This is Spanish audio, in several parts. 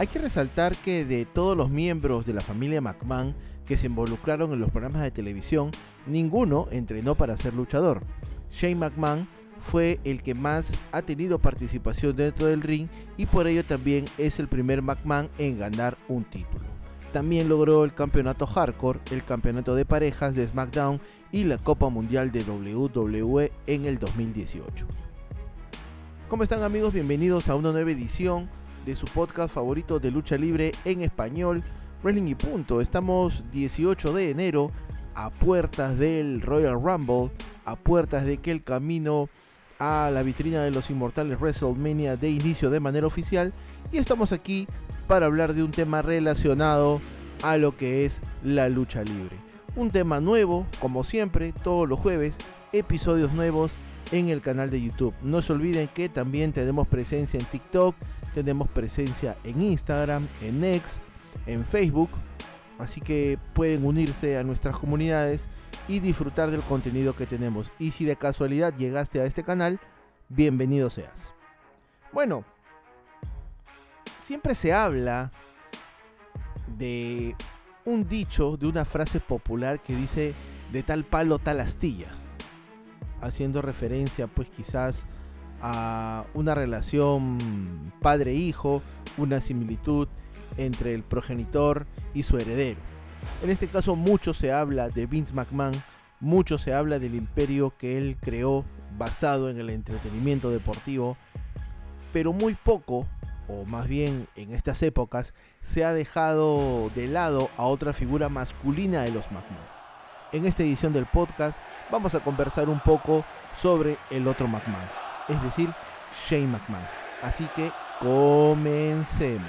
Hay que resaltar que de todos los miembros de la familia McMahon que se involucraron en los programas de televisión, ninguno entrenó para ser luchador. Shane McMahon fue el que más ha tenido participación dentro del ring y por ello también es el primer McMahon en ganar un título. También logró el campeonato hardcore, el campeonato de parejas de SmackDown y la Copa Mundial de WWE en el 2018. ¿Cómo están amigos? Bienvenidos a una nueva edición de su podcast favorito de lucha libre en español, Wrestling y Punto. Estamos 18 de enero a puertas del Royal Rumble, a puertas de que el camino a la vitrina de los inmortales WrestleMania de inicio de manera oficial y estamos aquí para hablar de un tema relacionado a lo que es la lucha libre. Un tema nuevo, como siempre, todos los jueves, episodios nuevos en el canal de YouTube. No se olviden que también tenemos presencia en TikTok, tenemos presencia en Instagram, en X, en Facebook, así que pueden unirse a nuestras comunidades y disfrutar del contenido que tenemos. Y si de casualidad llegaste a este canal, bienvenido seas. Bueno, siempre se habla de un dicho, de una frase popular que dice de tal palo tal astilla, haciendo referencia pues quizás a una relación padre-hijo, una similitud entre el progenitor y su heredero. En este caso mucho se habla de Vince McMahon, mucho se habla del imperio que él creó basado en el entretenimiento deportivo, pero muy poco, o más bien en estas épocas, se ha dejado de lado a otra figura masculina de los McMahon. En esta edición del podcast vamos a conversar un poco sobre el otro McMahon, es decir, Shane McMahon. Así que comencemos.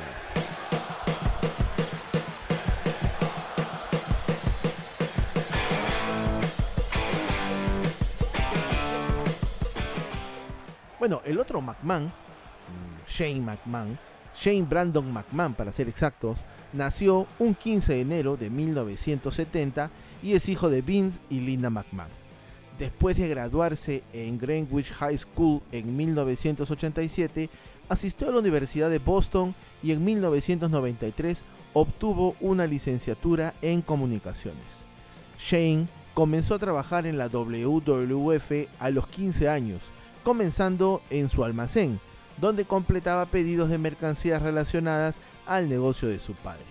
Bueno, el otro McMahon, mm, Shane McMahon, Shane Brandon McMahon para ser exactos, nació un 15 de enero de 1970 y es hijo de Vince y Linda McMahon. Después de graduarse en Greenwich High School en 1987, asistió a la Universidad de Boston y en 1993 obtuvo una licenciatura en comunicaciones. Shane comenzó a trabajar en la WWF a los 15 años comenzando en su almacén, donde completaba pedidos de mercancías relacionadas al negocio de su padre.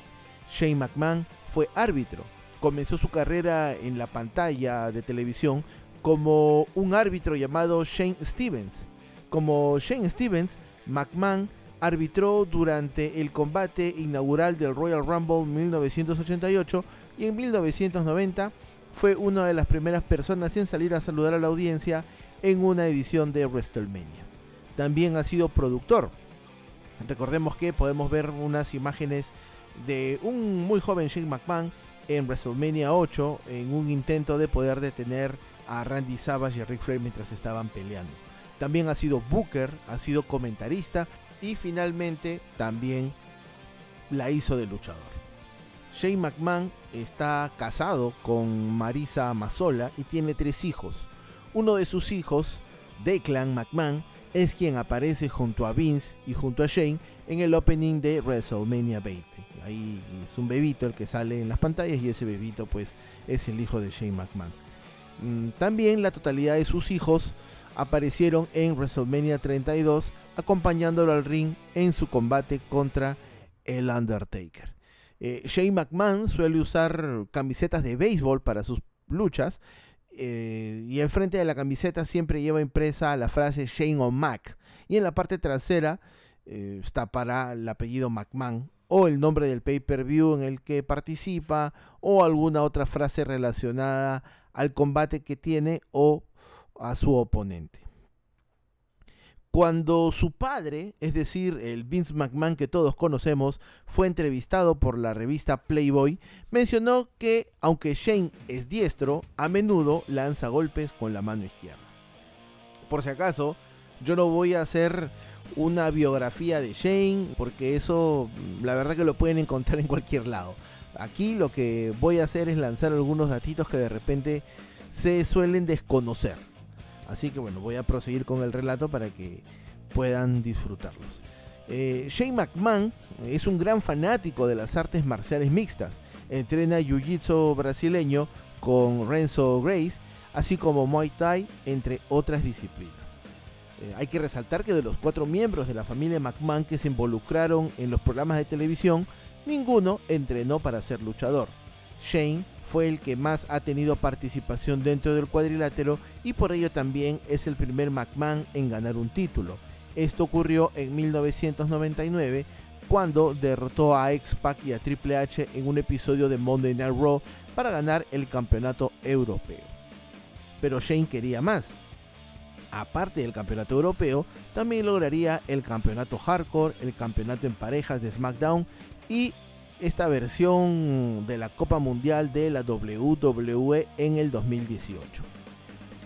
Shane McMahon fue árbitro. Comenzó su carrera en la pantalla de televisión como un árbitro llamado Shane Stevens. Como Shane Stevens, McMahon arbitró durante el combate inaugural del Royal Rumble 1988 y en 1990 fue una de las primeras personas en salir a saludar a la audiencia en una edición de WrestleMania. También ha sido productor. Recordemos que podemos ver unas imágenes de un muy joven Shane McMahon en WrestleMania 8 en un intento de poder detener a Randy Savage y a Flair mientras estaban peleando. También ha sido Booker, ha sido comentarista y finalmente también la hizo de luchador. Shane McMahon está casado con Marisa Mazola y tiene tres hijos. Uno de sus hijos, Declan McMahon, es quien aparece junto a Vince y junto a Shane en el opening de WrestleMania 20. Ahí es un bebito el que sale en las pantallas y ese bebito pues es el hijo de Shane McMahon. Mm, también la totalidad de sus hijos aparecieron en WrestleMania 32 acompañándolo al ring en su combate contra el Undertaker. Eh, Shane McMahon suele usar camisetas de béisbol para sus luchas eh, y enfrente de la camiseta siempre lleva impresa la frase Shane o Mac. Y en la parte trasera eh, está para el apellido McMahon o el nombre del pay-per-view en el que participa o alguna otra frase relacionada al combate que tiene o a su oponente. Cuando su padre, es decir, el Vince McMahon que todos conocemos, fue entrevistado por la revista Playboy, mencionó que, aunque Shane es diestro, a menudo lanza golpes con la mano izquierda. Por si acaso, yo no voy a hacer una biografía de Shane, porque eso la verdad que lo pueden encontrar en cualquier lado. Aquí lo que voy a hacer es lanzar algunos datitos que de repente se suelen desconocer. Así que bueno, voy a proseguir con el relato para que puedan disfrutarlos. Eh, Shane McMahon es un gran fanático de las artes marciales mixtas. Entrena Jiu-Jitsu brasileño con Renzo Grace, así como Muay Thai, entre otras disciplinas. Eh, hay que resaltar que de los cuatro miembros de la familia McMahon que se involucraron en los programas de televisión, ninguno entrenó para ser luchador. Shane fue el que más ha tenido participación dentro del cuadrilátero y por ello también es el primer McMahon en ganar un título. Esto ocurrió en 1999 cuando derrotó a X-Pac y a Triple H en un episodio de Monday Night Raw para ganar el campeonato europeo. Pero Shane quería más. Aparte del campeonato europeo, también lograría el campeonato hardcore, el campeonato en parejas de SmackDown y esta versión de la Copa Mundial de la WWE en el 2018.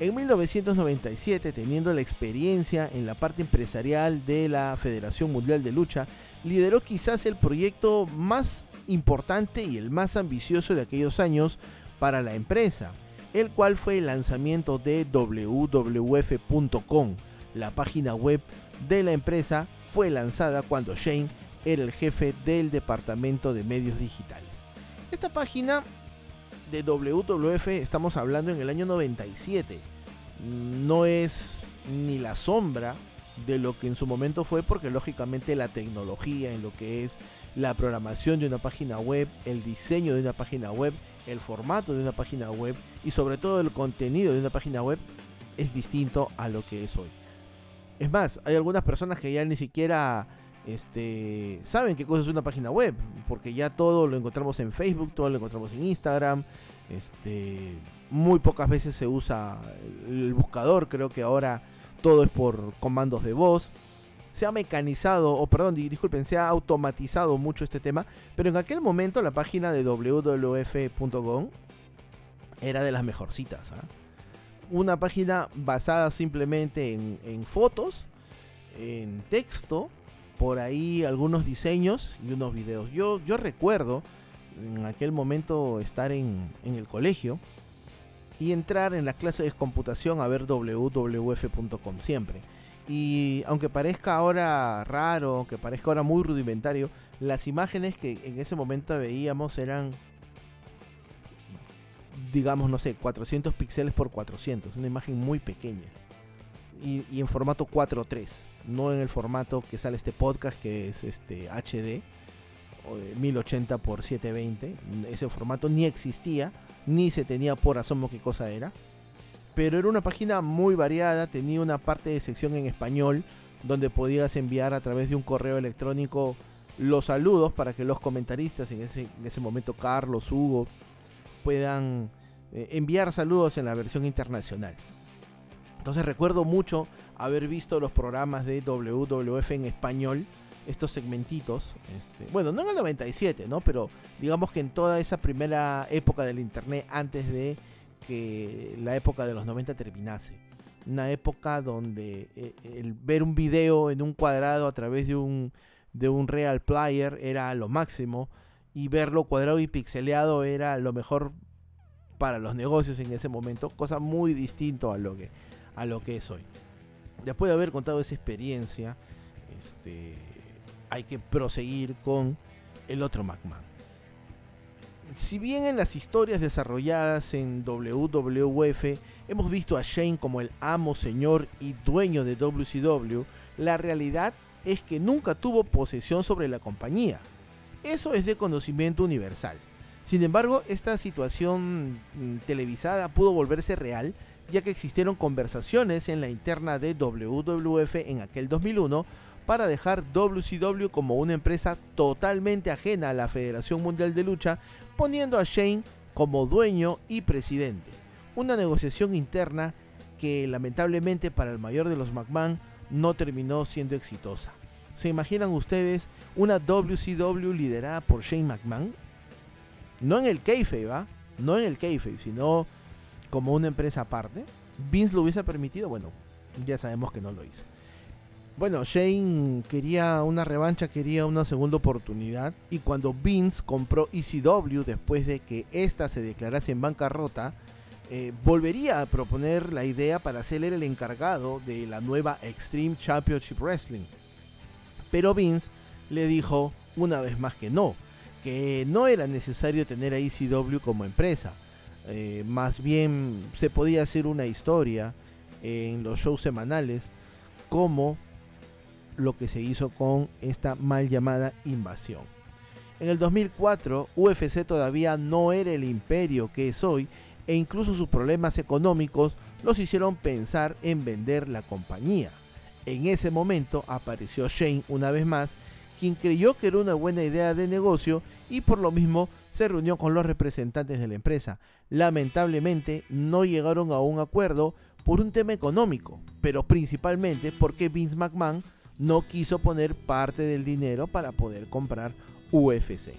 En 1997, teniendo la experiencia en la parte empresarial de la Federación Mundial de Lucha, lideró quizás el proyecto más importante y el más ambicioso de aquellos años para la empresa, el cual fue el lanzamiento de wwf.com. La página web de la empresa fue lanzada cuando Shane era el jefe del departamento de medios digitales. Esta página de WWF estamos hablando en el año 97. No es ni la sombra de lo que en su momento fue porque lógicamente la tecnología en lo que es la programación de una página web, el diseño de una página web, el formato de una página web y sobre todo el contenido de una página web es distinto a lo que es hoy. Es más, hay algunas personas que ya ni siquiera este, saben qué cosa es una página web, porque ya todo lo encontramos en Facebook, todo lo encontramos en Instagram, este, muy pocas veces se usa el buscador, creo que ahora todo es por comandos de voz. Se ha mecanizado, o perdón, disculpen, se ha automatizado mucho este tema, pero en aquel momento la página de wwf.com era de las mejorcitas. ¿ah? Una página basada simplemente en, en fotos, en texto, por ahí algunos diseños y unos videos. Yo, yo recuerdo en aquel momento estar en, en el colegio y entrar en la clase de computación a ver wwf.com siempre. Y aunque parezca ahora raro, que parezca ahora muy rudimentario, las imágenes que en ese momento veíamos eran, digamos, no sé, 400 píxeles por 400, una imagen muy pequeña. Y, y en formato 4.3 no en el formato que sale este podcast que es este HD 1080 por 720 ese formato ni existía ni se tenía por asomo qué cosa era. Pero era una página muy variada tenía una parte de sección en español donde podías enviar a través de un correo electrónico los saludos para que los comentaristas en ese, en ese momento Carlos Hugo puedan eh, enviar saludos en la versión internacional entonces recuerdo mucho haber visto los programas de WWF en español, estos segmentitos. Este, bueno, no en el 97, ¿no? Pero digamos que en toda esa primera época del internet, antes de que la época de los 90 terminase. Una época donde eh, el ver un video en un cuadrado a través de un, de un Real Player era lo máximo y verlo cuadrado y pixeleado era lo mejor para los negocios en ese momento, cosa muy distinto a lo que a lo que es hoy. Después de haber contado esa experiencia, este, hay que proseguir con el otro McMahon. Si bien en las historias desarrolladas en WWF hemos visto a Shane como el amo, señor y dueño de WCW, la realidad es que nunca tuvo posesión sobre la compañía. Eso es de conocimiento universal. Sin embargo, esta situación mm, televisada pudo volverse real ya que existieron conversaciones en la interna de WWF en aquel 2001 para dejar WCW como una empresa totalmente ajena a la Federación Mundial de Lucha, poniendo a Shane como dueño y presidente. Una negociación interna que lamentablemente para el mayor de los McMahon no terminó siendo exitosa. ¿Se imaginan ustedes una WCW liderada por Shane McMahon? No en el kayfabe, ¿va? No en el kayfabe, sino como una empresa aparte. Vince lo hubiese permitido, bueno, ya sabemos que no lo hizo. Bueno, Shane quería una revancha, quería una segunda oportunidad. Y cuando Vince compró ECW después de que ésta se declarase en bancarrota, eh, volvería a proponer la idea para ser el encargado de la nueva Extreme Championship Wrestling. Pero Vince le dijo una vez más que no, que no era necesario tener a ECW como empresa. Eh, más bien se podía hacer una historia en los shows semanales como lo que se hizo con esta mal llamada invasión. En el 2004, UFC todavía no era el imperio que es hoy e incluso sus problemas económicos los hicieron pensar en vender la compañía. En ese momento apareció Shane una vez más, quien creyó que era una buena idea de negocio y por lo mismo se reunió con los representantes de la empresa. Lamentablemente no llegaron a un acuerdo por un tema económico, pero principalmente porque Vince McMahon no quiso poner parte del dinero para poder comprar UFC.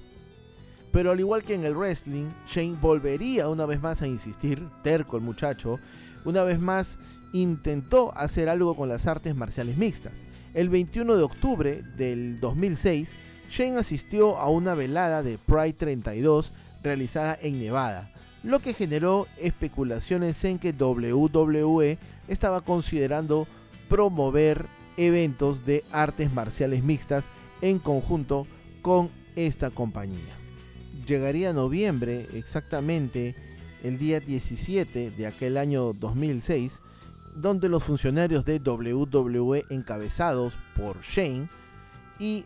Pero al igual que en el wrestling, Shane volvería una vez más a insistir, terco el muchacho, una vez más intentó hacer algo con las artes marciales mixtas. El 21 de octubre del 2006, Shane asistió a una velada de Pride 32 realizada en Nevada, lo que generó especulaciones en que WWE estaba considerando promover eventos de artes marciales mixtas en conjunto con esta compañía. Llegaría noviembre, exactamente el día 17 de aquel año 2006, donde los funcionarios de WWE encabezados por Shane y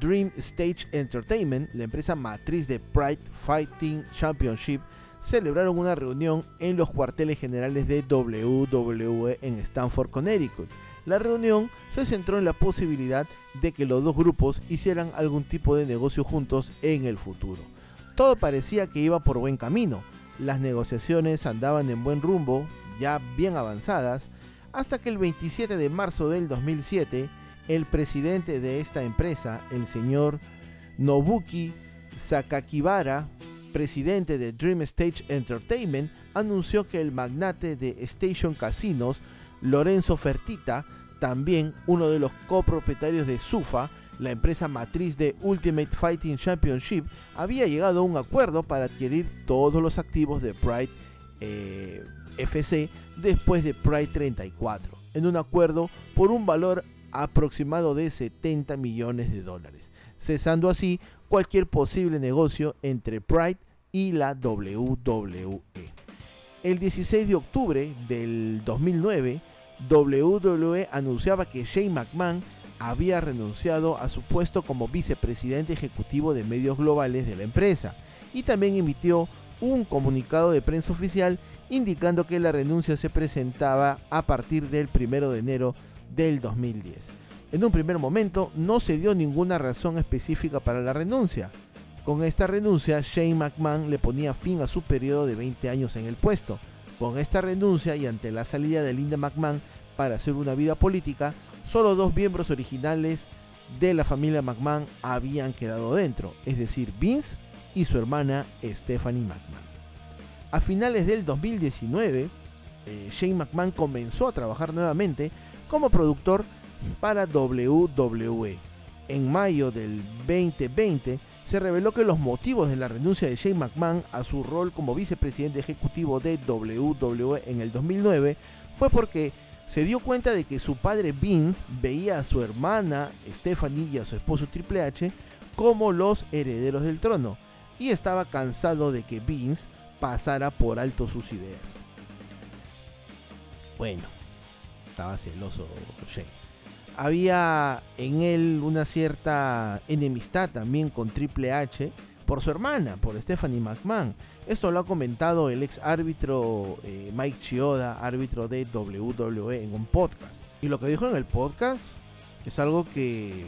Dream Stage Entertainment, la empresa matriz de Pride Fighting Championship, celebraron una reunión en los cuarteles generales de WWE en Stanford, Connecticut. La reunión se centró en la posibilidad de que los dos grupos hicieran algún tipo de negocio juntos en el futuro. Todo parecía que iba por buen camino, las negociaciones andaban en buen rumbo, ya bien avanzadas, hasta que el 27 de marzo del 2007, el presidente de esta empresa, el señor Nobuki Sakakibara, presidente de Dream Stage Entertainment, anunció que el magnate de Station Casinos, Lorenzo Fertita, también uno de los copropietarios de SUFA, la empresa matriz de Ultimate Fighting Championship, había llegado a un acuerdo para adquirir todos los activos de Pride eh, FC después de Pride 34, en un acuerdo por un valor aproximado de 70 millones de dólares, cesando así cualquier posible negocio entre Pride y la WWE. El 16 de octubre del 2009, WWE anunciaba que Shane McMahon había renunciado a su puesto como vicepresidente ejecutivo de medios globales de la empresa y también emitió un comunicado de prensa oficial indicando que la renuncia se presentaba a partir del 1 de enero del 2010. En un primer momento no se dio ninguna razón específica para la renuncia. Con esta renuncia, Shane McMahon le ponía fin a su periodo de 20 años en el puesto. Con esta renuncia y ante la salida de Linda McMahon para hacer una vida política, solo dos miembros originales de la familia McMahon habían quedado dentro, es decir, Vince y su hermana Stephanie McMahon. A finales del 2019, eh, Shane McMahon comenzó a trabajar nuevamente como productor para WWE. En mayo del 2020 se reveló que los motivos de la renuncia de Shane McMahon a su rol como vicepresidente ejecutivo de WWE en el 2009 fue porque se dio cuenta de que su padre Vince veía a su hermana Stephanie y a su esposo Triple H como los herederos del trono y estaba cansado de que Vince pasara por alto sus ideas. Bueno, estaba celoso Shane. Había en él una cierta enemistad también con Triple H por su hermana, por Stephanie McMahon. Esto lo ha comentado el ex árbitro eh, Mike Chioda, árbitro de WWE, en un podcast. Y lo que dijo en el podcast es algo que,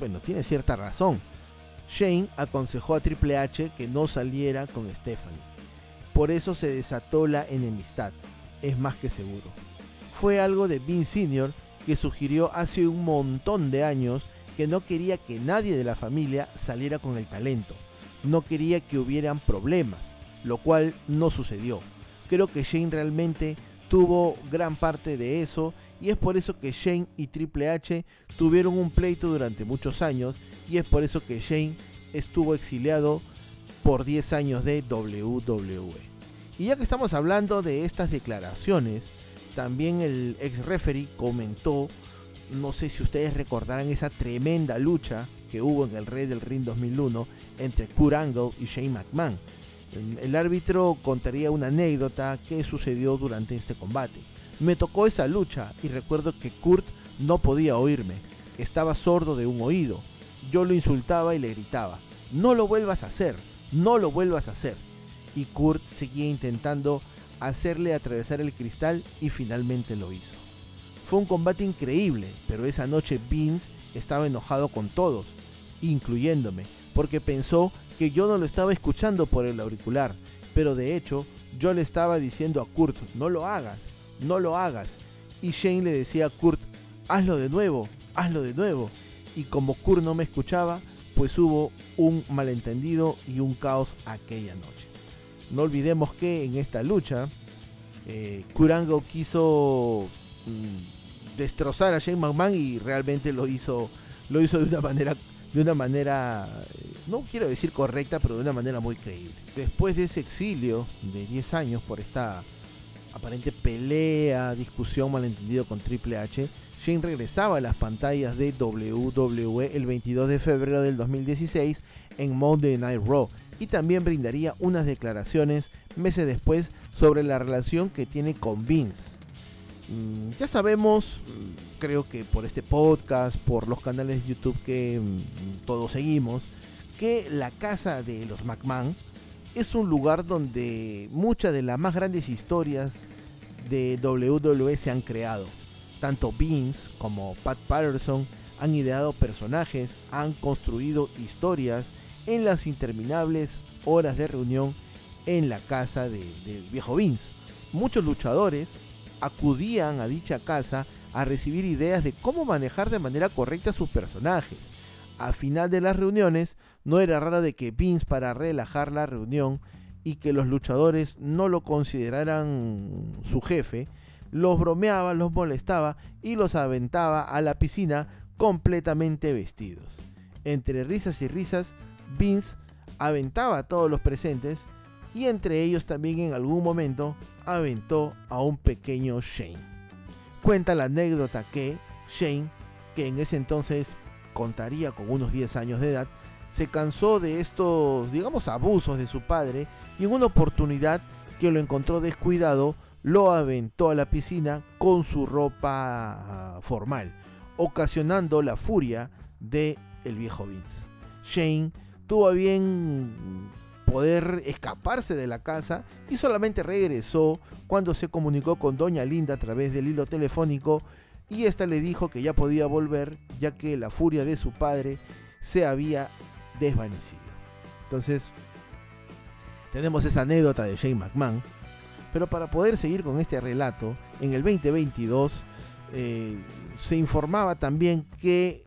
bueno, tiene cierta razón. Shane aconsejó a Triple H que no saliera con Stephanie. Por eso se desató la enemistad, es más que seguro. Fue algo de Vince Sr. que sugirió hace un montón de años que no quería que nadie de la familia saliera con el talento. No quería que hubieran problemas, lo cual no sucedió. Creo que Shane realmente tuvo gran parte de eso y es por eso que Shane y Triple H tuvieron un pleito durante muchos años y es por eso que Shane estuvo exiliado por 10 años de WWE. Y ya que estamos hablando de estas declaraciones, también el ex referee comentó no sé si ustedes recordarán esa tremenda lucha que hubo en el Rey del Ring 2001 entre Kurt Angle y Shane McMahon. El árbitro contaría una anécdota que sucedió durante este combate. Me tocó esa lucha y recuerdo que Kurt no podía oírme, estaba sordo de un oído. Yo lo insultaba y le gritaba, no lo vuelvas a hacer, no lo vuelvas a hacer. Y Kurt seguía intentando hacerle atravesar el cristal y finalmente lo hizo. Fue un combate increíble, pero esa noche Vince estaba enojado con todos, incluyéndome, porque pensó que yo no lo estaba escuchando por el auricular, pero de hecho yo le estaba diciendo a Kurt, no lo hagas, no lo hagas. Y Shane le decía a Kurt, hazlo de nuevo, hazlo de nuevo. Y como Kurt no me escuchaba, pues hubo un malentendido y un caos aquella noche. No olvidemos que en esta lucha, eh, Kurango quiso mm, destrozar a Shane McMahon y realmente lo hizo, lo hizo de una manera de una manera, eh, no quiero decir correcta, pero de una manera muy creíble. Después de ese exilio de 10 años por esta aparente pelea, discusión, malentendido con Triple H, Shane regresaba a las pantallas de WWE el 22 de febrero del 2016 en Monday Night Raw y también brindaría unas declaraciones meses después sobre la relación que tiene con Vince. Mm, ya sabemos, mm, creo que por este podcast, por los canales de YouTube que mm, todos seguimos, que la casa de los McMahon es un lugar donde muchas de las más grandes historias de WWE se han creado. Tanto Vince como Pat Patterson han ideado personajes, han construido historias en las interminables horas de reunión en la casa del viejo Vince. Muchos luchadores acudían a dicha casa a recibir ideas de cómo manejar de manera correcta sus personajes. A final de las reuniones, no era raro de que Vince para relajar la reunión y que los luchadores no lo consideraran su jefe, los bromeaba, los molestaba y los aventaba a la piscina completamente vestidos. Entre risas y risas, Vince aventaba a todos los presentes y entre ellos también en algún momento aventó a un pequeño Shane. Cuenta la anécdota que Shane, que en ese entonces contaría con unos 10 años de edad, se cansó de estos, digamos, abusos de su padre y en una oportunidad que lo encontró descuidado, lo aventó a la piscina con su ropa formal, ocasionando la furia de el viejo Vince. Shane tuvo bien poder escaparse de la casa y solamente regresó cuando se comunicó con doña Linda a través del hilo telefónico y ésta le dijo que ya podía volver ya que la furia de su padre se había desvanecido. Entonces, tenemos esa anécdota de Shane McMahon, pero para poder seguir con este relato, en el 2022 eh, se informaba también que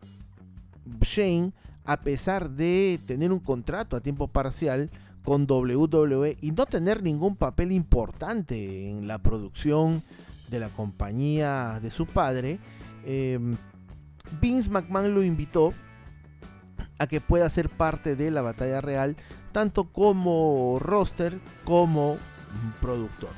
Shane, a pesar de tener un contrato a tiempo parcial, con WWE y no tener ningún papel importante en la producción de la compañía de su padre, em, Vince McMahon lo invitó a que pueda ser parte de la batalla real, tanto como roster como productor.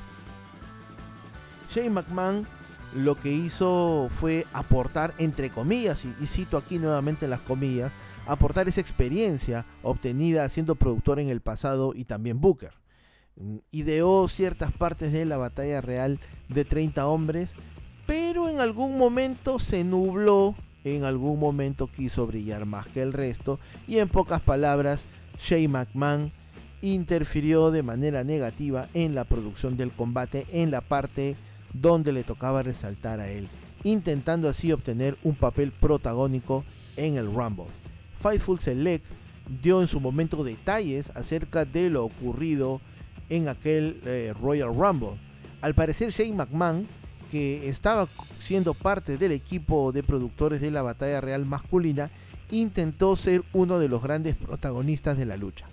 Shane McMahon lo que hizo fue aportar, entre comillas, y, cito aquí nuevamente las comillas, aportar esa experiencia obtenida siendo productor en el pasado y también Booker. Mm, ideó ciertas partes de la batalla real de 30 hombres, pero en algún momento se nubló, en algún momento quiso brillar más que el resto y en pocas palabras, Shane McMahon interfirió de manera negativa en la producción del combate en la parte donde le tocaba resaltar a él, intentando así obtener un papel protagónico en el Rumble. Fightful Select dio en su momento detalles acerca de lo ocurrido en aquel eh, Royal Rumble. Al parecer Shane McMahon, que estaba siendo parte del equipo de productores de la batalla real masculina, intentó ser uno de los grandes protagonistas de la lucha,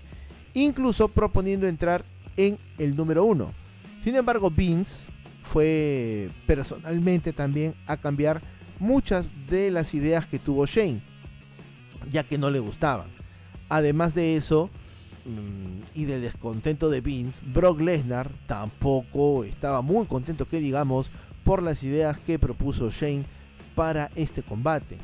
incluso proponiendo entrar en el número uno. Sin embargo, Vince fue personalmente también a cambiar muchas de las ideas que tuvo Shane, ya que no le gustaban. Además de eso, mm, y del descontento de Vince, Brock Lesnar tampoco estaba muy contento que digamos por las ideas que propuso Shane para este combate.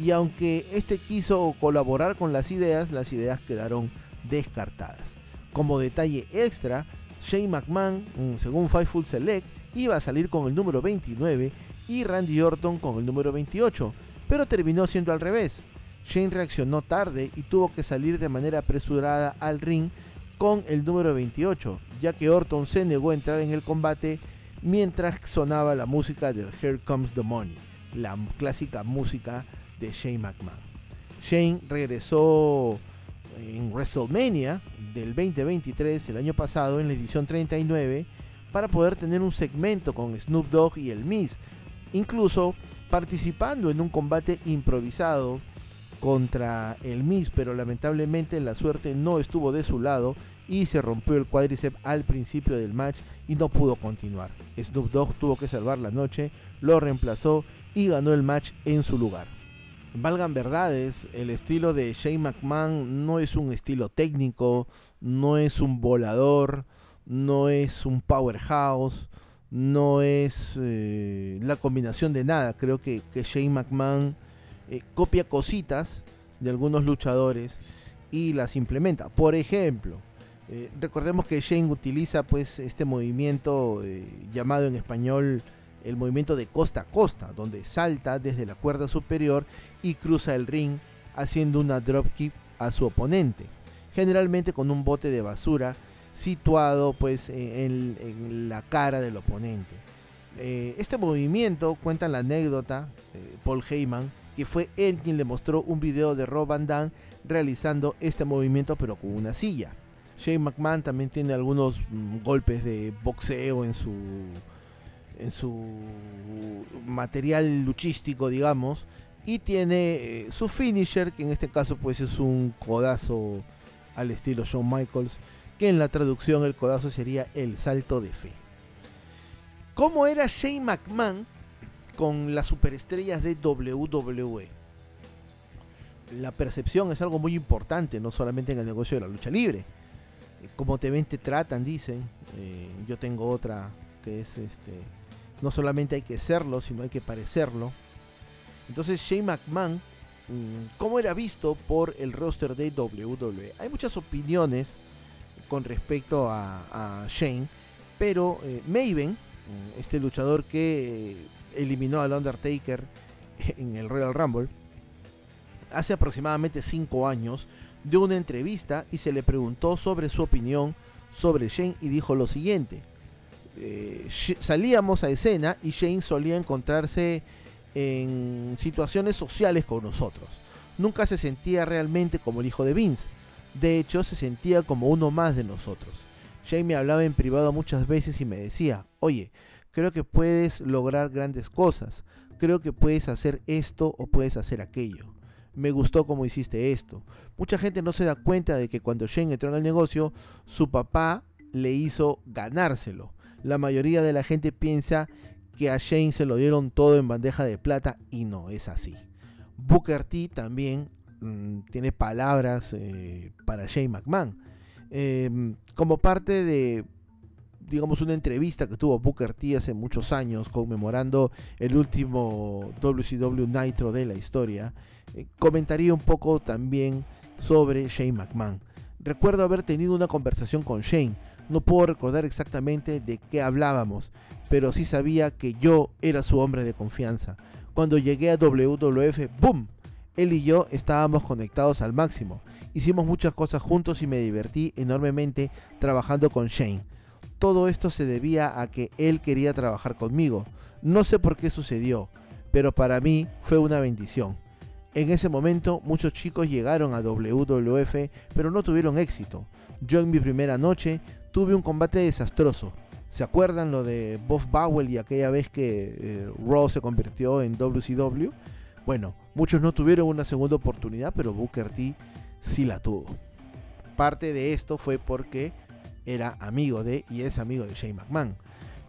Y aunque este quiso colaborar con las ideas, las ideas quedaron descartadas. Como detalle extra, Shane McMahon, mm, según Fightful Select, iba a salir con el número 29 y Randy Orton con el número 28, pero terminó siendo al revés. Shane reaccionó tarde y tuvo que salir de manera apresurada al ring con el número 28, ya que Orton se negó a entrar en el combate mientras sonaba la música de Here Comes the Money, la clásica música de Shane McMahon. Shane regresó en WrestleMania del 2023, el año pasado, en la edición 39, para poder tener un segmento con Snoop Dogg y el Miz, incluso participando en un combate improvisado contra el Miz, pero lamentablemente la suerte no estuvo de su lado y se rompió el cuádriceps al principio del match y no pudo continuar. Snoop Dogg tuvo que salvar la noche, lo reemplazó y ganó el match en su lugar. Valgan verdades, el estilo de Shane McMahon no es un estilo técnico, no es un volador, no es un powerhouse, no es eh, la combinación de nada. Creo que, que Shane McMahon eh, copia cositas de algunos luchadores y las implementa. Por ejemplo, eh, recordemos que Shane utiliza pues este movimiento llamado en español el movimiento de costa a costa, donde salta desde la cuerda superior y cruza el ring haciendo una dropkick a su oponente, generalmente con un bote de basura situado pues en, la cara del oponente. Eh, este movimiento cuenta la anécdota eh, Paul Heyman que fue él quien le mostró un video de Rob Van Damme realizando este movimiento pero con una silla. Shane McMahon también tiene algunos mm, golpes de boxeo en su en su material luchístico, digamos, y tiene eh, su finisher, que en este caso pues es un codazo al estilo Shawn Michaels, que en la traducción el codazo sería el salto de fe. ¿Cómo era Shane McMahon con las superestrellas de WWE? La percepción es algo muy importante, no solamente en el negocio de la lucha libre. Como te ven, te tratan, dicen. Eh, yo tengo otra que es este no solamente hay que serlo, sino hay que parecerlo. Entonces Shane McMahon, mm, ¿cómo era visto por el roster de WWE? Hay muchas opiniones con respecto a, Shane, pero eh, Maven, mm, este luchador que eh, eliminó al Undertaker en el Royal Rumble, hace aproximadamente 5 años, dio una entrevista y se le preguntó sobre su opinión sobre Shane y dijo lo siguiente. Eh, salíamos a escena y Shane solía encontrarse en situaciones sociales con nosotros. Nunca se sentía realmente como el hijo de Vince. De hecho, se sentía como uno más de nosotros. Shane me hablaba en privado muchas veces y me decía, oye, creo que puedes lograr grandes cosas. Creo que puedes hacer esto o puedes hacer aquello. Me gustó como hiciste esto. Mucha gente no se da cuenta de que cuando Shane entró en el negocio, su papá le hizo ganárselo la mayoría de la gente piensa que a Shane se lo dieron todo en bandeja de plata y no es así. Booker T también mm, tiene palabras eh, para Shane McMahon. Em, como parte de, digamos, una entrevista que tuvo Booker T hace muchos años conmemorando el último WCW Nitro de la historia, eh, comentaría un poco también sobre Shane McMahon. Recuerdo haber tenido una conversación con Shane no puedo recordar exactamente de qué hablábamos, pero sí sabía que yo era su hombre de confianza. Cuando llegué a WWF, ¡boom! Él y yo estábamos conectados al máximo. Hicimos muchas cosas juntos y me divertí enormemente trabajando con Shane. Todo esto se debía a que él quería trabajar conmigo. No sé por qué sucedió, pero para mí fue una bendición. En ese momento muchos chicos llegaron a WWF, pero no tuvieron éxito. Yo en mi primera noche tuve un combate desastroso. ¿Se acuerdan lo de Bob Bowell y aquella vez que eh, Raw se convirtió en WCW? Bueno, muchos no tuvieron una segunda oportunidad, pero Booker T sí la tuvo. Parte de esto fue porque era amigo de y es amigo de Shane McMahon.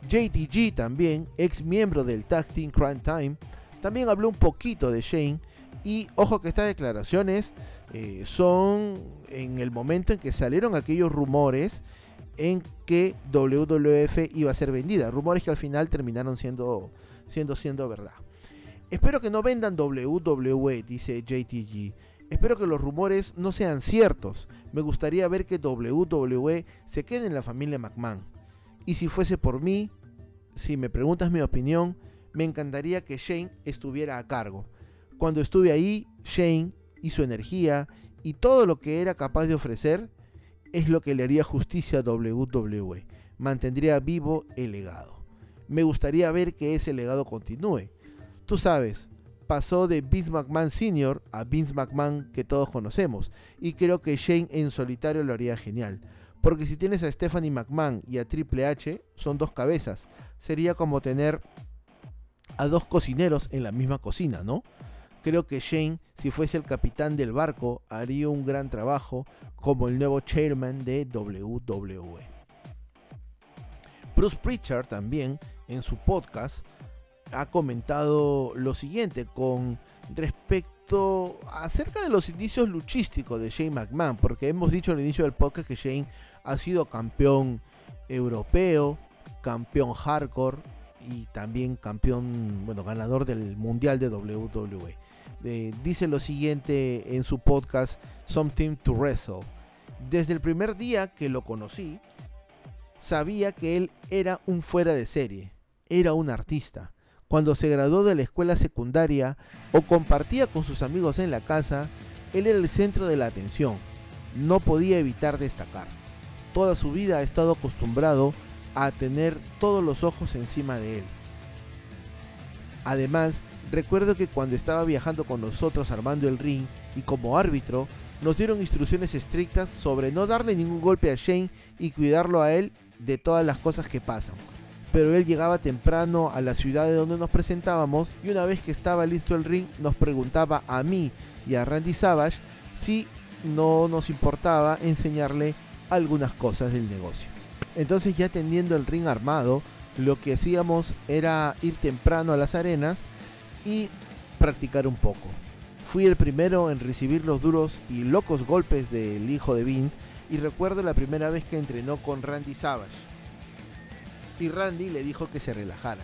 JTG también, ex miembro del Tag Team Crime Time, también habló un poquito de Shane y ojo que estas declaraciones eh, son en el momento en que salieron aquellos rumores en que WWF iba a ser vendida. Rumores que al final terminaron siendo, siendo, siendo verdad. Espero que no vendan WWE, dice JTG. Espero que los rumores no sean ciertos. Me gustaría ver que WWE se quede en la familia McMahon. Y si fuese por mí, si me preguntas mi opinión, me encantaría que Shane estuviera a cargo. Cuando estuve ahí, Shane y su energía y todo lo que era capaz de ofrecer es lo que le haría justicia a WWE. Mantendría vivo el legado. Me gustaría ver que ese legado continúe. Tú sabes, pasó de Vince McMahon Sr. a Vince McMahon que todos conocemos, y creo que Shane en solitario lo haría genial. Porque si tienes a Stephanie McMahon y a Triple H, son dos cabezas. Sería como tener a dos cocineros en la misma cocina, ¿no? Creo que Shane, si fuese el capitán del barco, haría un gran trabajo como el nuevo chairman de WWE. Bruce Pritchard también en su podcast ha comentado lo siguiente con respecto acerca de los inicios luchísticos de Shane McMahon, porque hemos dicho al inicio del podcast que Shane ha sido campeón europeo, campeón hardcore y también campeón, bueno, ganador del mundial de WWE. Eh, dice lo siguiente en su podcast Something to Wrestle. Desde el primer día que lo conocí, sabía que él era un fuera de serie, era un artista cuando se graduó de la escuela secundaria o compartía con sus amigos en la casa, él era el centro de la atención. No podía evitar destacar. Toda su vida ha estado acostumbrado a tener todos los ojos encima de él. Además, recuerdo que cuando estaba viajando con nosotros armando el ring y como árbitro, nos dieron instrucciones estrictas sobre no darle ningún golpe a Shane y cuidarlo a él de todas las cosas que pasan pero él llegaba temprano a la ciudad de donde nos presentábamos y una vez que estaba listo el ring nos preguntaba a mí y a Randy Savage si no nos importaba enseñarle algunas cosas del negocio. Entonces ya teniendo el ring armado, lo que hacíamos era ir temprano a las arenas y practicar un poco. Fui el primero en recibir los duros y locos golpes del hijo de Vince y recuerdo la primera vez que entrenó con Randy Savage y Randy le dijo que se relajara.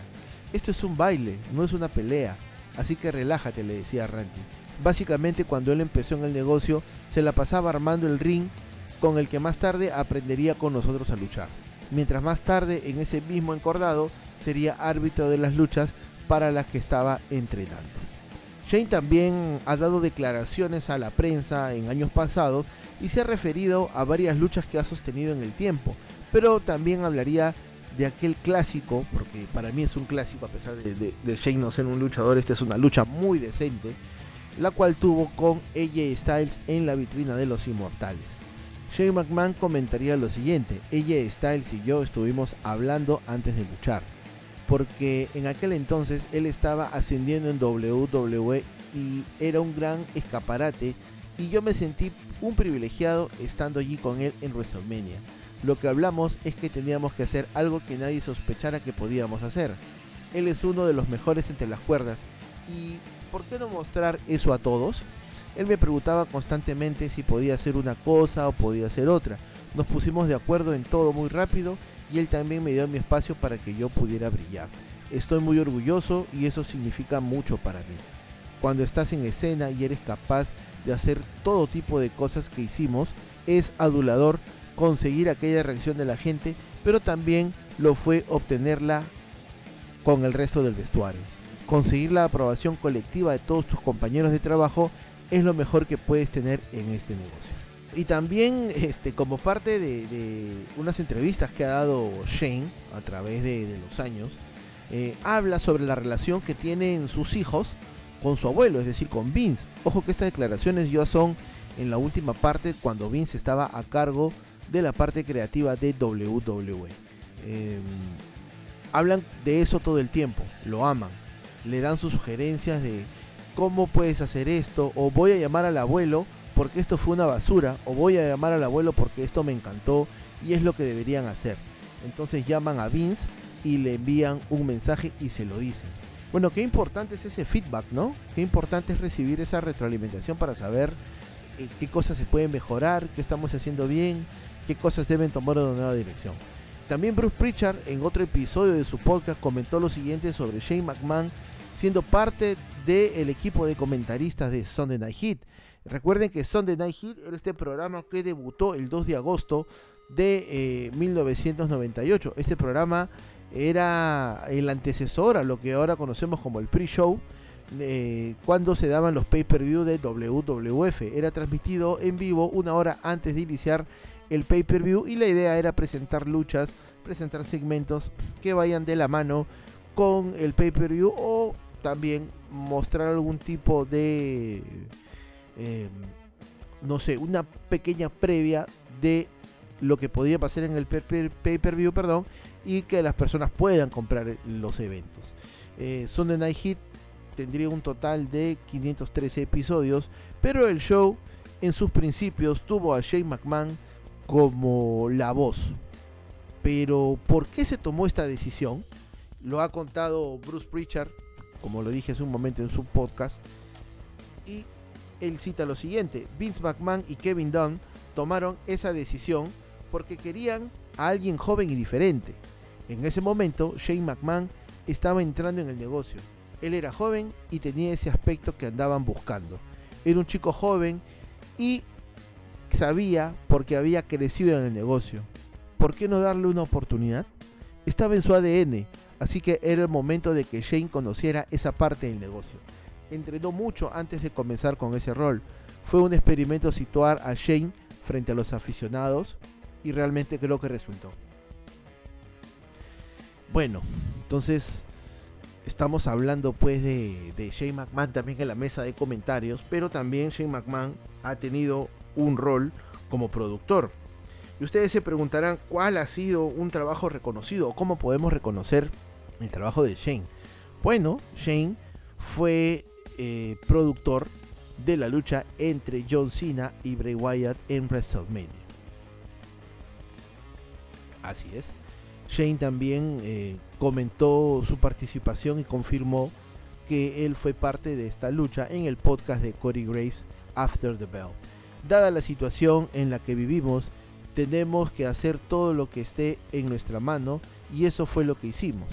Esto es un baile, no es una pelea, así que relájate, le decía Randy. Básicamente cuando él empezó en el negocio, se la pasaba armando el ring con el que más tarde aprendería con nosotros a luchar. Mientras más tarde, en ese mismo encordado, sería árbitro de las luchas para las que estaba entrenando. Shane también ha dado declaraciones a la prensa en años pasados y se ha referido a varias luchas que ha sostenido en el tiempo, pero también hablaría de aquel clásico, porque para mí es un clásico a pesar de, Shane no ser un luchador, esta es una lucha muy decente, la cual tuvo con AJ Styles en la vitrina de los inmortales. Shane McMahon comentaría lo siguiente, AJ Styles y yo estuvimos hablando antes de luchar, porque en aquel entonces él estaba ascendiendo en WWE y era un gran escaparate y yo me sentí un privilegiado estando allí con él en WrestleMania lo que hablamos es que teníamos que hacer algo que nadie sospechara que podíamos hacer. Él es uno de los mejores entre las cuerdas. ¿Y por qué no mostrar eso a todos? Él me preguntaba constantemente si podía hacer una cosa o podía hacer otra. Nos pusimos de acuerdo en todo muy rápido y él también me dio mi espacio para que yo pudiera brillar. Estoy muy orgulloso y eso significa mucho para mí. Cuando estás en escena y eres capaz de hacer todo tipo de cosas que hicimos, es adulador conseguir aquella reacción de la gente, pero también lo fue obtenerla con el resto del vestuario. Conseguir la aprobación colectiva de todos tus compañeros de trabajo es lo mejor que puedes tener en este negocio. Y también este, como parte de, unas entrevistas que ha dado Shane a través de, los años, eh, habla sobre la relación que tienen sus hijos con su abuelo, es decir, con Vince. Ojo que estas declaraciones ya son en la última parte cuando Vince estaba a cargo de la parte creativa de WWE. Em, hablan de eso todo el tiempo, lo aman, le dan sus sugerencias de cómo puedes hacer esto, o voy a llamar al abuelo porque esto fue una basura, o voy a llamar al abuelo porque esto me encantó y es lo que deberían hacer. Entonces llaman a Vince y le envían un mensaje y se lo dicen. Bueno, qué importante es ese feedback, ¿no? Qué importante es recibir esa retroalimentación para saber eh, qué cosas se pueden mejorar, qué estamos haciendo bien, qué cosas deben tomar una nueva dirección. También Bruce Pritchard en otro episodio de su podcast comentó lo siguiente sobre Shane McMahon siendo parte del equipo de comentaristas de Sunday Night Heat. Recuerden que Sunday Night Heat era este programa que debutó el 2 de agosto de 1998. Eh, este programa era el antecesor a lo que ahora conocemos como el pre-show, eh, cuando se daban los pay-per-view de WWF. Era transmitido en vivo una hora antes de iniciar el pay-per-view y la idea era presentar luchas, presentar segmentos que vayan de la mano con el pay-per-view o también mostrar algún tipo de, em, no sé, una pequeña previa de lo que podía pasar en el pay-per-view, perdón, y que las personas puedan comprar los eventos. Eh, Sunday Night Heat tendría un total de 513 episodios, pero el show en sus principios tuvo a Shane McMahon como la voz. Pero ¿por qué se tomó esta decisión? Lo ha contado Bruce Pritchard, como lo dije hace un momento en su podcast, y él cita lo siguiente, Vince McMahon y Kevin Dunn tomaron esa decisión porque querían a alguien joven y diferente. En ese momento, Shane McMahon estaba entrando en el negocio. Él era joven y tenía ese aspecto que andaban buscando. Era un chico joven y sabía porque había crecido en el negocio. ¿Por qué no darle una oportunidad? Estaba en su ADN, así que era el momento de que Shane conociera esa parte del negocio. Entrenó mucho antes de comenzar con ese rol. Fue un experimento situar a Shane frente a los aficionados y realmente creo que resultó. Bueno, entonces estamos hablando pues de, de Shane McMahon también en la mesa de comentarios, pero también Shane McMahon ha tenido un rol como productor. Y ustedes se preguntarán cuál ha sido un trabajo reconocido o cómo podemos reconocer el trabajo de Shane. Bueno, Shane fue eh, productor de la lucha entre John Cena y Bray Wyatt en WrestleMania. Así es. Shane también eh, comentó su participación y confirmó que él fue parte de esta lucha en el podcast de Cody Graves After the Bell. Dada la situación en la que vivimos, tenemos que hacer todo lo que esté en nuestra mano y eso fue lo que hicimos.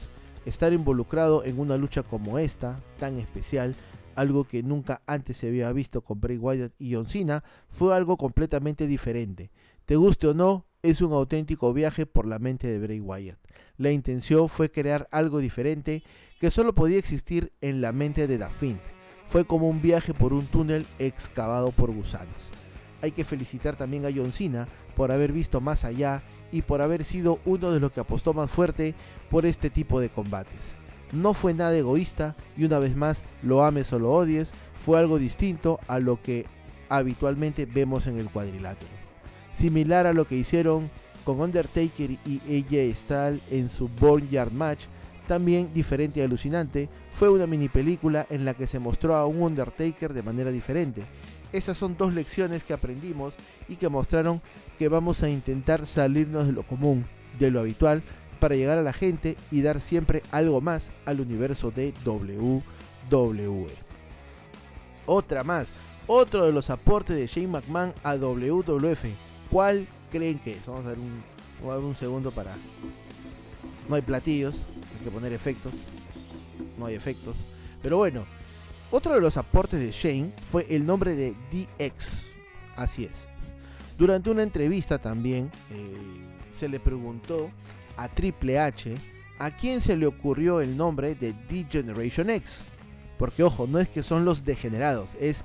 Estar involucrado en una lucha como esta, tan especial, algo que nunca antes se había visto con Bray Wyatt y John Cena, fue algo completamente diferente. Te guste o no, es un auténtico viaje por la mente de Bray Wyatt. La intención fue crear algo diferente que solo podía existir en la mente de Daphne. Fue como un viaje por un túnel excavado por gusanos. Hay que felicitar también a John Cena por haber visto más allá y por haber sido uno de los que apostó más fuerte por este tipo de combates. No fue nada egoísta y una vez más, lo ames o lo odies, fue algo distinto a lo que habitualmente vemos en el cuadrilátero. Similar a lo que hicieron con Undertaker y AJ Styles en su Born Yard Match, también diferente y alucinante, fue una mini película en la que se mostró a un Undertaker de manera diferente esas son dos lecciones que aprendimos y que mostraron que vamos a intentar salirnos de lo común, de lo habitual, para llegar a la gente y dar siempre algo más al universo de WWE. Otra más, otro de los aportes de Shane McMahon a WWF. ¿Cuál creen que es? Vamos a ver un, segundo para... No hay platillos, hay que poner efectos. No hay efectos. Pero bueno, otro de los aportes de Shane fue el nombre de DX. Así es. Durante una entrevista también eh, se le preguntó a Triple H a quién se le ocurrió el nombre de D Generation X. Porque ojo, no es que son los degenerados, es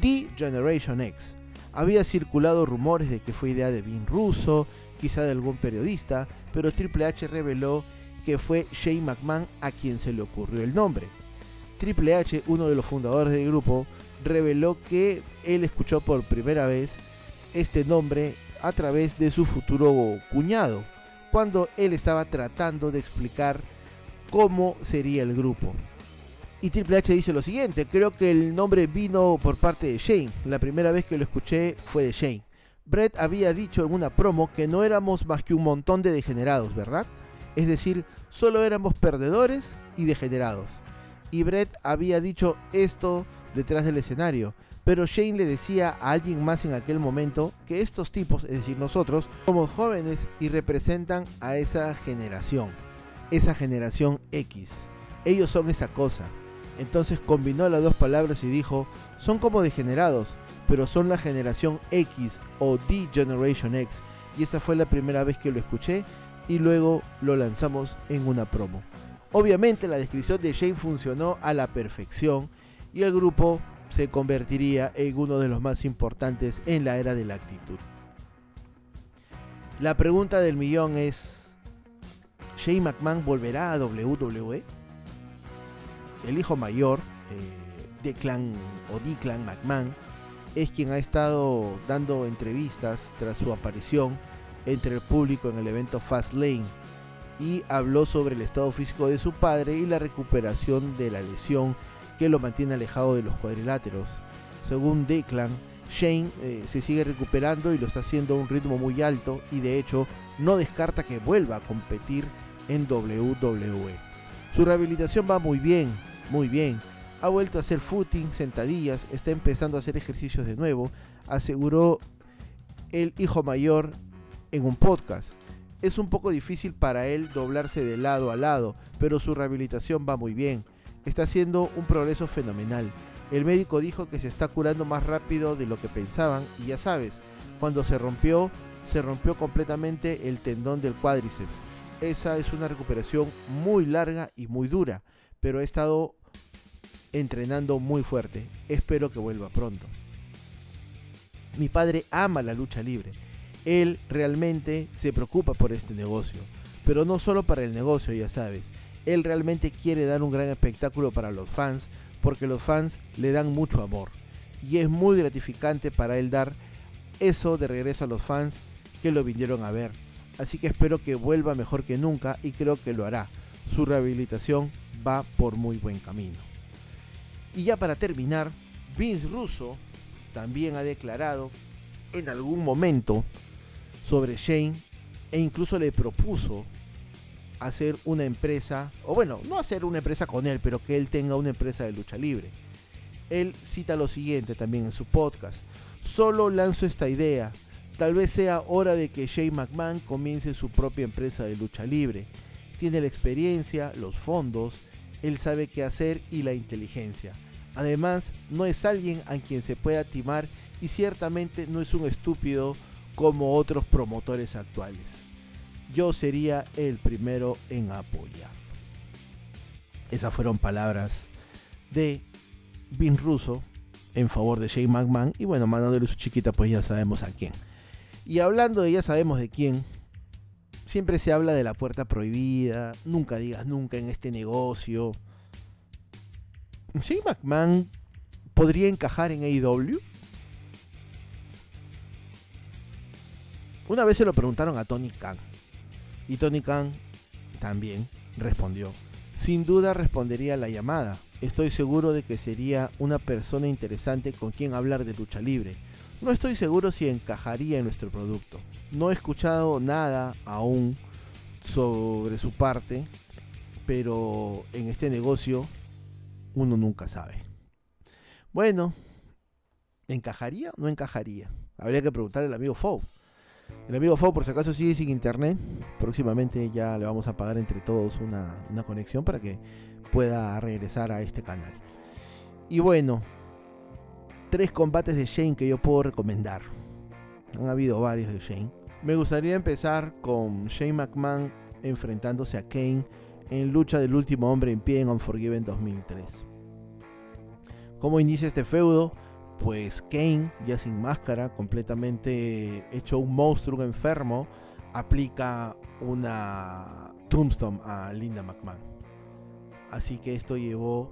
D Generation X. Había circulado rumores de que fue idea de Vin Russo, quizá de algún periodista, pero Triple H reveló que fue Shane McMahon a quien se le ocurrió el nombre. Triple H, uno de los fundadores del grupo, reveló que él escuchó por primera vez este nombre a través de su futuro cuñado, cuando él estaba tratando de explicar cómo sería el grupo. Y Triple H dice lo siguiente, creo que el nombre vino por parte de Shane, la primera vez que lo escuché fue de Shane. Brett había dicho en una promo que no éramos más que un montón de degenerados, ¿verdad? Es decir, solo éramos perdedores y degenerados y Brett había dicho esto detrás del escenario. Pero Shane le decía a alguien más en aquel momento que estos tipos, es decir, nosotros, somos jóvenes y representan a esa generación, esa generación X. Ellos son esa cosa. Entonces combinó las dos palabras y dijo, son como degenerados, pero son la generación X o D Generation X. Y esta fue la primera vez que lo escuché y luego lo lanzamos en una promo. Obviamente la descripción de Shane funcionó a la perfección y el grupo se convertiría en uno de los más importantes en la era de la actitud. La pregunta del millón es, ¿Shane McMahon volverá a WWE? El hijo mayor, eh, de Clan o Declan McMahon, es quien ha estado dando entrevistas tras su aparición entre el público en el evento Fastlane y habló sobre el estado físico de su padre y la recuperación de la lesión que lo mantiene alejado de los cuadriláteros. Según Declan, Shane eh, se sigue recuperando y lo está haciendo a un ritmo muy alto y de hecho no descarta que vuelva a competir en WWE. Su rehabilitación va muy bien, muy bien. Ha vuelto a hacer footing, sentadillas, está empezando a hacer ejercicios de nuevo, aseguró el hijo mayor en un podcast. Es un poco difícil para él doblarse de lado a lado, pero su rehabilitación va muy bien. Está haciendo un progreso fenomenal. El médico dijo que se está curando más rápido de lo que pensaban y ya sabes, cuando se rompió, se rompió completamente el tendón del cuádriceps. Esa es una recuperación muy larga y muy dura, pero he estado entrenando muy fuerte. Espero que vuelva pronto. Mi padre ama la lucha libre. Él realmente se preocupa por este negocio, pero no solo para el negocio, ya sabes. Él realmente quiere dar un gran espectáculo para los fans porque los fans le dan mucho amor. Y es muy gratificante para él dar eso de regreso a los fans que lo vinieron a ver. Así que espero que vuelva mejor que nunca y creo que lo hará. Su rehabilitación va por muy buen camino. Y ya para terminar, Vince Russo también ha declarado en algún momento sobre Shane e incluso le propuso hacer una empresa, o bueno, no hacer una empresa con él, pero que él tenga una empresa de lucha libre. Él cita lo siguiente también en su podcast. Solo lanzo esta idea. Tal vez sea hora de que Shane McMahon comience su propia empresa de lucha libre. Tiene la experiencia, los fondos, él sabe qué hacer y la inteligencia. Además, no es alguien a quien se pueda timar y ciertamente no es un estúpido como otros promotores actuales yo sería el primero en apoyar. Esas fueron palabras de Vin Russo en favor de Shane McMahon y bueno, mandándole su chiquita pues ya sabemos a quién. Y hablando de ya sabemos de quién, siempre se habla de la puerta prohibida, nunca digas nunca en este negocio. Shane McMahon podría encajar en AEW. Una vez se lo preguntaron a Tony Khan y Tony Khan también respondió. Sin duda respondería la llamada. Estoy seguro de que sería una persona interesante con quien hablar de lucha libre. No estoy seguro si encajaría en nuestro producto. No he escuchado nada aún sobre su parte, pero en este negocio uno nunca sabe. Bueno, ¿encajaría o no encajaría? Habría que preguntarle al amigo Fou. El amigo Fo, por si acaso, sigue sin internet. Próximamente ya le vamos a pagar entre todos una, conexión para que pueda regresar a este canal. Y bueno, tres combates de Shane que yo puedo recomendar. Han habido varios de Shane. Me gustaría empezar con Shane McMahon enfrentándose a Kane en lucha del último hombre en pie en Unforgiven 2003. ¿Cómo inicia este feudo? Pues Kane, ya sin máscara, completamente hecho un monstruo enfermo, aplica una tombstone a Linda McMahon. Así que esto llevó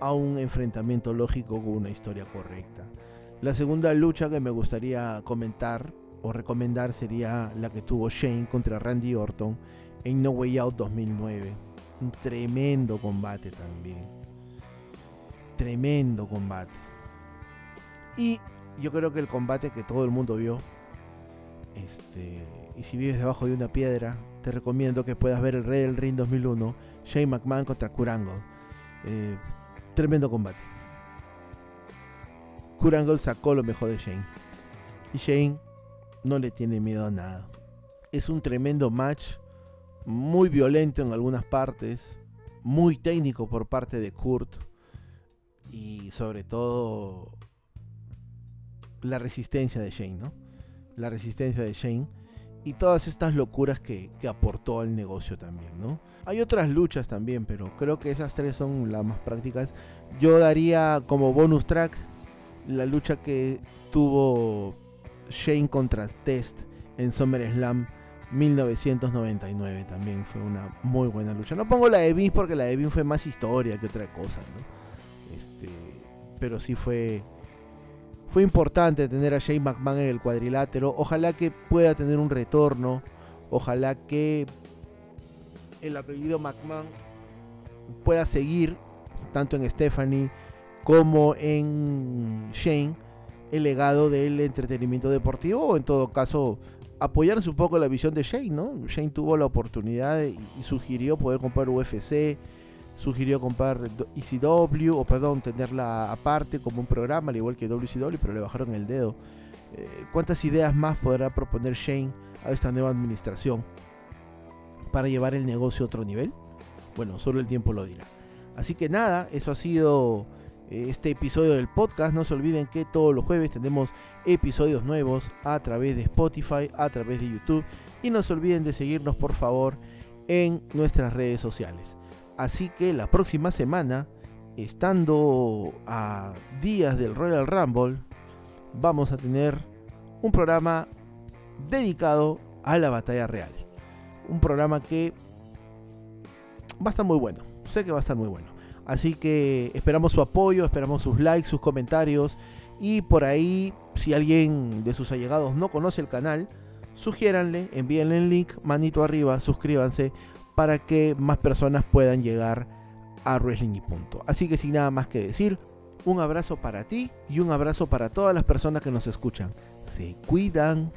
a un enfrentamiento lógico con una historia correcta. La segunda lucha que me gustaría comentar o recomendar sería la que tuvo Shane contra Randy Orton en No Way Out 2009. Un tremendo combate también. Tremendo combate y yo creo que el combate que todo el mundo vio, este, y si vives debajo de una piedra, te recomiendo que puedas ver el Rey del Ring 2001, Shane McMahon contra Kurangle. Eh, tremendo combate. Kurangle sacó lo mejor de Shane. Y Shane no le tiene miedo a nada. Es un tremendo match, muy violento en algunas partes, muy técnico por parte de Kurt sobre todo la resistencia de Shane, ¿no? La resistencia de Shane y todas estas locuras que, aportó al negocio también, ¿no? Hay otras luchas también, pero creo que esas tres son las más prácticas. Yo daría como bonus track la lucha que tuvo Shane contra Test en SummerSlam 1999 también fue una muy buena lucha. No pongo la de Vince porque la de Vince fue más historia que otra cosa, ¿no? Este, pero sí fue fue importante tener a Shane McMahon en el cuadrilátero. Ojalá que pueda tener un retorno. Ojalá que el apellido McMahon pueda seguir tanto en Stephanie como en Shane el legado del entretenimiento deportivo o en todo caso apoyarse un poco la visión de Shane, ¿no? Shane tuvo la oportunidad y, sugirió poder comprar UFC, sugirió comprar ECW, o perdón, tenerla aparte como un programa, al igual que WCW, pero le bajaron el dedo. Eh, ¿Cuántas ideas más podrá proponer Shane a esta nueva administración para llevar el negocio a otro nivel? Bueno, solo el tiempo lo dirá. Así que nada, eso ha sido este episodio del podcast. No se olviden que todos los jueves tenemos episodios nuevos a través de Spotify, a través de YouTube. Y no se olviden de seguirnos por favor en nuestras redes sociales. Así que la próxima semana, estando a días del Royal Rumble, vamos a tener un programa dedicado a la batalla real. Un programa que va a estar muy bueno. Sé que va a estar muy bueno. Así que esperamos su apoyo, esperamos sus likes, sus comentarios. Y por ahí, si alguien de sus allegados no conoce el canal, sugiéranle, envíenle el link, manito arriba, suscríbanse para que más personas puedan llegar a Wrestling y punto. Así que sin nada más que decir, un abrazo para ti y un abrazo para todas las personas que nos escuchan. Se cuidan.